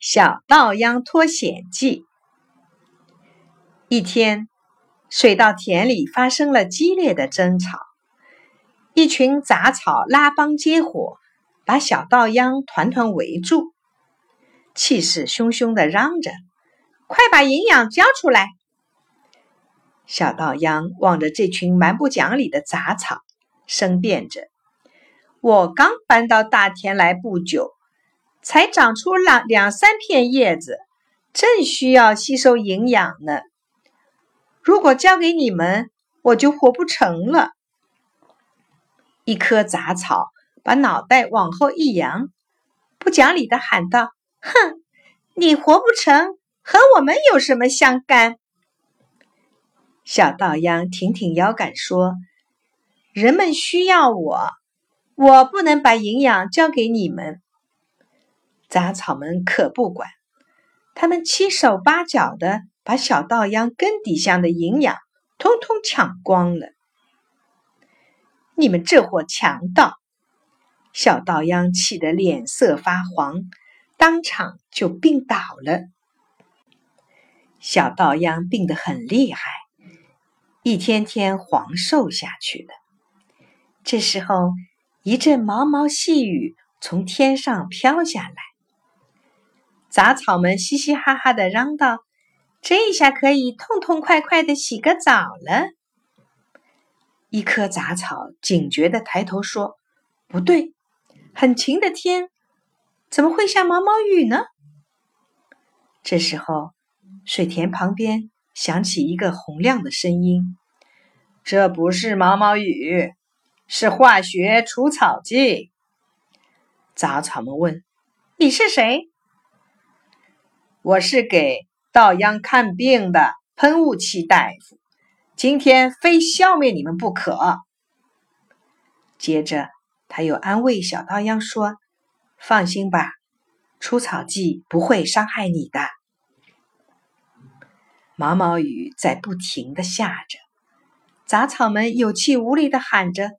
小稻秧脱险记。一天，水稻田里发生了激烈的争吵，一群杂草拉帮结伙，把小稻秧团团围住，气势汹汹的嚷着：“快把营养交出来！”小稻秧望着这群蛮不讲理的杂草，声辩着：“我刚搬到大田来不久。”才长出两两三片叶子，正需要吸收营养呢。如果交给你们，我就活不成了。一棵杂草把脑袋往后一扬，不讲理的喊道：“哼，你活不成，和我们有什么相干？”小稻秧挺挺腰杆说：“人们需要我，我不能把营养交给你们。”杂草们可不管，他们七手八脚的把小稻秧根底下的营养通通抢光了。你们这伙强盗！小稻秧气得脸色发黄，当场就病倒了。小稻秧病得很厉害，一天天黄瘦下去了。这时候，一阵毛毛细雨从天上飘下来。杂草们嘻嘻哈哈的嚷道：“这下可以痛痛快快的洗个澡了。”一棵杂草警觉的抬头说：“不对，很晴的天，怎么会下毛毛雨呢？”这时候，水田旁边响起一个洪亮的声音：“这不是毛毛雨，是化学除草剂。”杂草们问：“你是谁？”我是给稻秧看病的喷雾器大夫，今天非消灭你们不可。接着，他又安慰小稻秧说：“放心吧，除草剂不会伤害你的。”毛毛雨在不停的下着，杂草们有气无力的喊着：“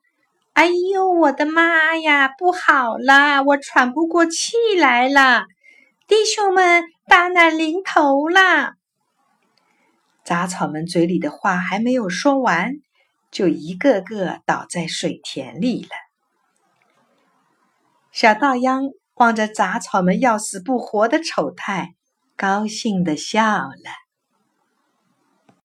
哎呦，我的妈呀，不好啦，我喘不过气来了！”弟兄们，大难临头啦！杂草们嘴里的话还没有说完，就一个个倒在水田里了。小稻秧望着杂草们要死不活的丑态，高兴地笑了。